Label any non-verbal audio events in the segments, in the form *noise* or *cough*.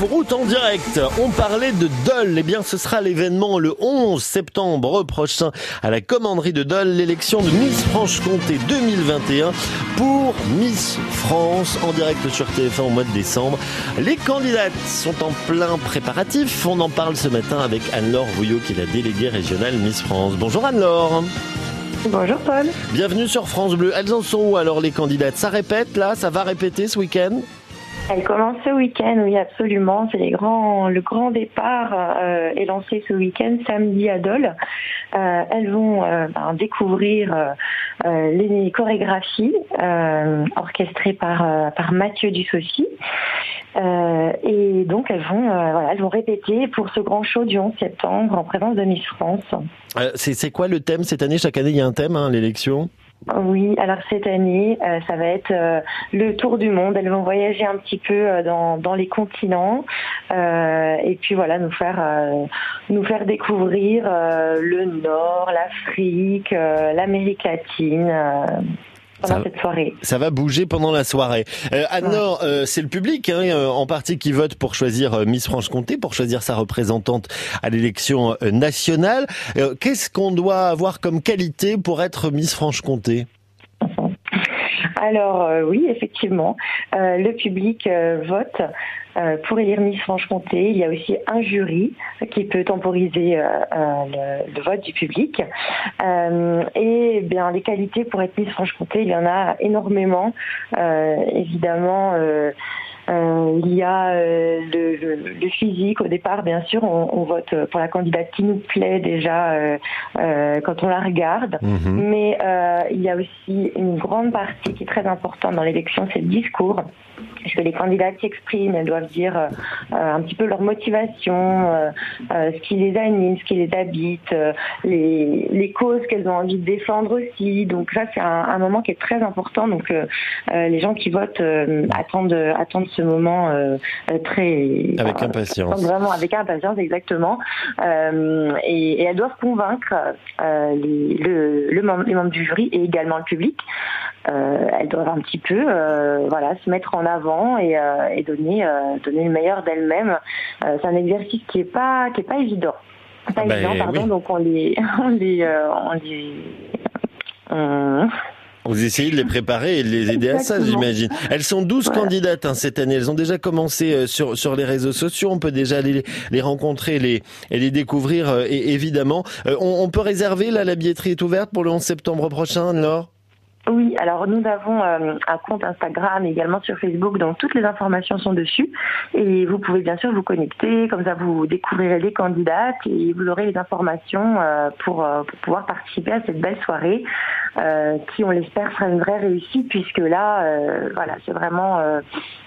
Route en direct, on parlait de Dole. Eh bien, ce sera l'événement le 11 septembre prochain à la commanderie de Dole, l'élection de Miss Franche-Comté 2021 pour Miss France en direct sur TF1 au mois de décembre. Les candidates sont en plein préparatif. On en parle ce matin avec Anne-Laure Vouillot qui est la déléguée régionale Miss France. Bonjour Anne-Laure. Bonjour Paul. Bienvenue sur France Bleu. Elles en sont où alors les candidates? Ça répète là? Ça va répéter ce week-end? Elle commence ce week-end, oui, absolument. C'est les grands, le grand départ euh, est lancé ce week-end, samedi à Dole. Euh, elles vont euh, ben, découvrir euh, les chorégraphies orchestrées par par Mathieu Dussaucy. et donc elles vont, voilà, elles vont répéter pour ce grand show du 11 septembre en présence de Miss France. c'est quoi le thème cette année? Chaque année, il y a un thème, hein, l'élection? Oui, alors cette année, euh, ça va être euh, le tour du monde. Elles vont voyager un petit peu euh, dans, dans les continents et puis voilà, nous faire nous faire découvrir le Nord, l'Afrique, l'Amérique latine ça, cette soirée. Ça va bouger pendant la soirée. Euh, Anne-Laure, euh, c'est le public hein, euh, en partie qui vote pour choisir euh, Miss Franche-Comté, pour choisir sa représentante à l'élection nationale. Qu'est-ce qu'on doit avoir comme qualité pour être Miss Franche-Comté? Alors oui, effectivement, le public vote euh, pour élire Miss Franche-Comté, il y a aussi un jury qui peut temporiser euh, euh, le, vote du public. et bien les qualités pour être Miss Franche-Comté, il y en a énormément. évidemment. Il y a le, physique au départ, bien sûr, on, vote pour la candidate qui nous plaît déjà quand on la regarde, mhm. mais il y a aussi une grande partie qui est très importante dans l'élection, c'est le discours puisque les candidats s'expriment, elles doivent dire euh, un petit peu leur motivation, euh, euh, ce qui les anime, ce qui les habite, les, les, causes qu'elles ont envie de défendre aussi. Donc ça, c'est un, un, moment qui est très important. Donc les gens qui votent attendent, attendent ce moment très... Avec impatience. Vraiment avec impatience, exactement. Et, et, elles doivent convaincre les, le, le les membres du jury et également le public. elles doivent un petit peu voilà, se mettre en avant euh, et, donner, euh, donner le meilleur d'elle-même. Euh, c'est un exercice qui est pas qui est pas évident. Pas ben évident, pardon. Donc on les *laughs* on les on les Vous essayez de les préparer et de les aider à ça, j'imagine. Elles sont 12 candidates hein, cette année. Elles ont déjà commencé sur, sur les réseaux sociaux. On peut déjà les, les rencontrer les, et les découvrir, et, évidemment. on, peut réserver, là, la billetterie est ouverte pour le 11 septembre prochain, Laure? Oui, alors nous avons euh, un compte Instagram également sur Facebook, donc toutes les informations sont dessus. Et vous pouvez bien sûr vous connecter, comme ça vous découvrirez les candidates et vous aurez les informations euh, euh, pour, pouvoir participer à cette belle soirée qui, on l'espère, sera une vraie réussite puisque là, voilà, c'est vraiment,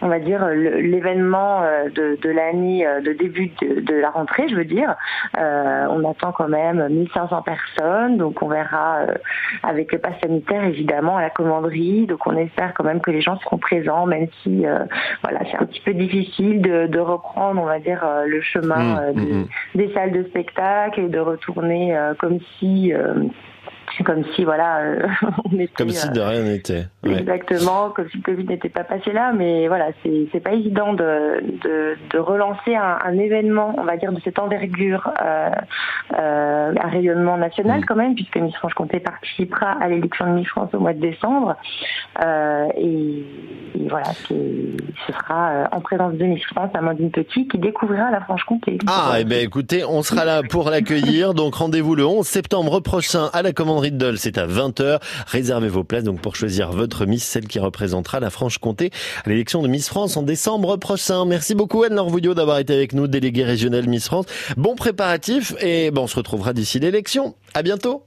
on va dire, l'événement de, de l'année de début de, de, la rentrée, je veux dire. on attend quand même 1500 personnes, donc on verra avec le pass sanitaire évidemment à la commanderie. Donc on espère quand même que les gens seront présents, même si euh, voilà c'est un petit peu difficile de, reprendre, on va dire, euh, le chemin mmh, euh, mmh, mmh. des salles de spectacle et de retourner comme si comme si voilà euh, *laughs* on était, comme si de rien n'était exactement comme si le Covid n'était pas passé là mais voilà c'est c'est pas évident de de, de relancer un, un, événement on va dire de cette envergure euh, euh, un rayonnement national mm. quand même puisque Miss Franche-Comté participera à l'élection de Miss France au mois de décembre. Euh, et, et, voilà ce sera euh, en présence de Miss France Amandine Petit qui découvrira la Franche-Comté. Ah et eh ben écoutez on sera là pour l'accueillir. Donc rendez-vous le 11 septembre prochain à la commanderie c'est à 20h. Réservez vos places donc pour choisir votre Miss, celle qui représentera la Franche-Comté à l'élection de Miss France en décembre prochain. Merci beaucoup Anne-Laure Vouillot d'avoir été avec nous, déléguée régionale Miss France. Bon préparatif et bon, on se retrouvera d'ici l'élection. À bientôt.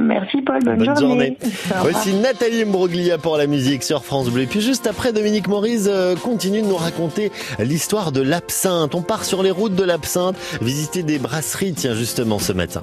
Merci Paul, bonne, journée. Voici Nathalie Mbroglia pour la musique sur France Bleu. Et puis juste après, Dominique Maurice euh, continue de nous raconter l'histoire de l'absinthe. On part sur les routes de l'absinthe, visiter des brasseries, tiens justement ce matin.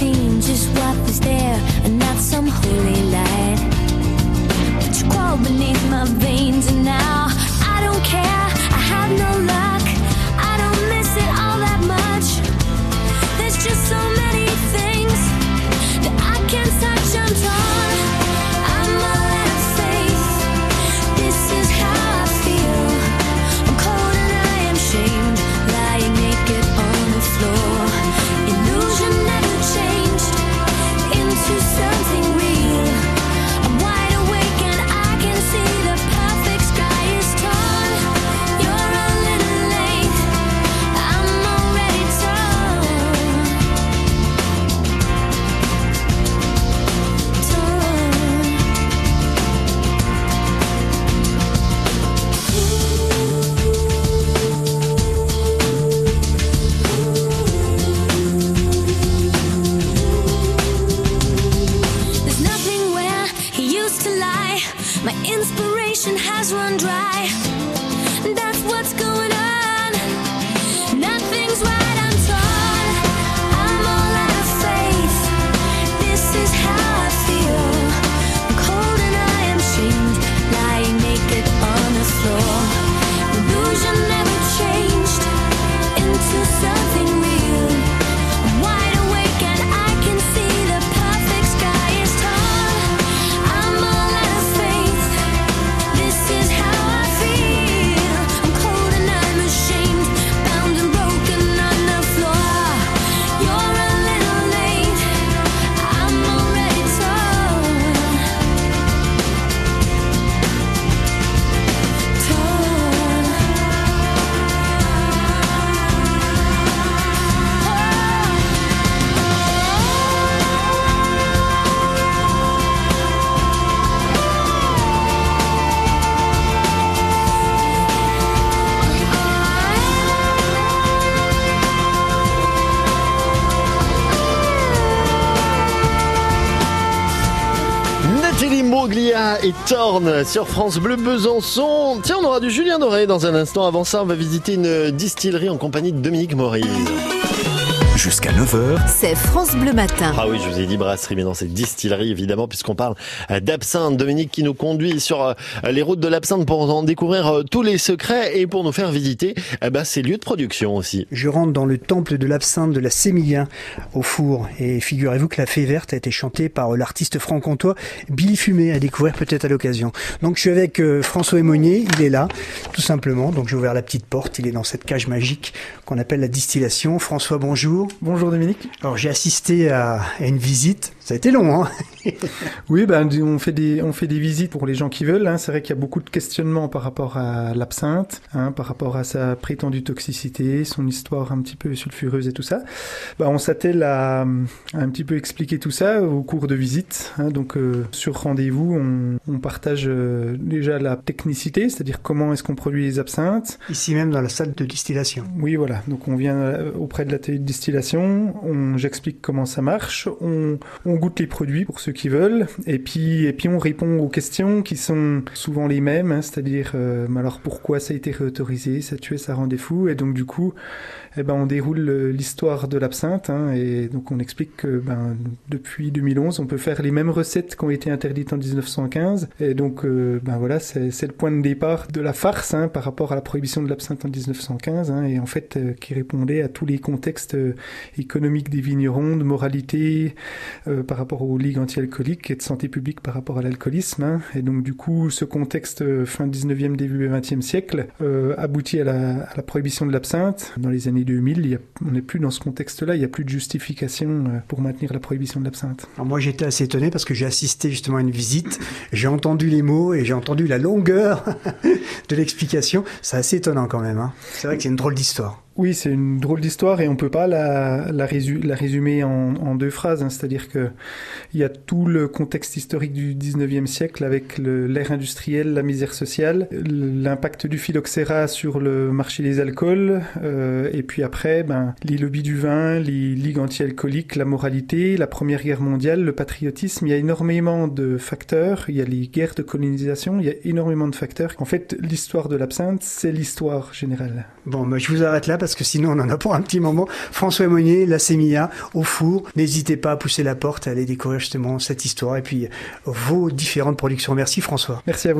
seen just what was there. And not some inspiration has run dry. Moglia et Torn sur France Bleu Besançon. Tiens, on aura du Julien Doré dans un instant. Avant ça, on va visiter une distillerie en compagnie de Dominique Maurice. Jusqu'à 9h, C'est France Bleu Matin. Ah oui, je vous ai dit brasserie, mais non, c'est distillerie évidemment, puisqu'on parle euh, d'absinthe. Dominique qui nous conduit sur euh, les routes de l'absinthe pour en découvrir euh, tous les secrets et pour nous faire visiter eh ben, ces lieux de production aussi. Je rentre dans le temple de l'absinthe de la Sémillien au four et figurez-vous que la fée verte a été chantée par l'artiste franc-comtois Billy Fumé à découvrir peut-être à l'occasion. Donc je suis avec François Aymonier, il est là tout simplement. Donc j'ai ouvert la petite porte, il est dans cette cage magique qu'on appelle la distillation. François, bonjour. Bonjour Dominique. Alors j'ai assisté à, à une visite, ça a été long hein. *laughs* Oui, ben on fait des on fait des visites pour les gens qui veulent. Hein. C'est vrai qu'il y a beaucoup de questionnements par rapport à l'absinthe, hein, par rapport à sa prétendue toxicité, son histoire un petit peu sulfureuse et tout ça. Ben, on s'attelle à, à un petit peu expliquer tout ça au cours de visites. hein. Donc euh, sur rendez-vous, on, on partage euh, déjà la technicité, c'est-à-dire comment est-ce qu'on produit les absinthes. Ici même dans la salle de distillation. Oui, voilà. Donc on vient euh, auprès de l'atelier de distillation, on, j'explique comment ça marche, on, goûte les produits pour ceux qui veulent, et puis, et puis on répond aux questions qui sont souvent les mêmes, hein, c'est-à-dire, euh, alors pourquoi ça a été réautorisé, ça tuait, ça rendait fou, et donc du coup, eh ben, on déroule euh, l'histoire de l'absinthe, hein, et donc on explique que ben, depuis 2011, on peut faire les mêmes recettes qui ont été interdites en 1915, et donc euh, ben voilà, c'est le point de départ de la farce hein, par rapport à la prohibition de l'absinthe en 1915, hein, et en fait qui répondait à tous les contextes économiques des vignerons, de moralité euh, par rapport aux ligues anti-alcooliques et de santé publique par rapport à l'alcoolisme. hein. Et donc du coup, ce contexte euh, fin 19e, début 20e siècle euh, aboutit à la, prohibition de l'absinthe. Dans les années 2000, il y a- on n'est plus dans ce contexte-là, il n'y a plus de justification pour maintenir la prohibition de l'absinthe. Moi j'étais assez étonné parce que j'ai assisté justement à une visite, j'ai entendu les mots et j'ai entendu la longueur *laughs* de l'explication. C'est assez étonnant quand même. Hein. C'est vrai que c'est une drôle d'histoire. Oui, c'est une drôle d'histoire et on peut pas la, résumer en, en, deux phrases. Hein. C'est-à-dire que il y a tout le contexte historique du 19e siècle avec l'ère industrielle, la misère sociale, l'impact du phylloxéra sur le marché des alcools, euh, et puis après, ben, les lobbies du vin, les ligues anti-alcooliques, la moralité, la Première Guerre mondiale, le patriotisme. Il y a énormément de facteurs. Il y a les guerres de colonisation. Il y a énormément de facteurs. En fait, l'histoire de l'absinthe, c'est l'histoire générale. Bon, ben, je vous arrête là parce que sinon on en a pour un petit moment. François Monnier, la Sémilla, au four. N'hésitez pas à pousser la porte, à aller découvrir justement cette histoire et puis vos différentes productions. Merci François. Merci à vous.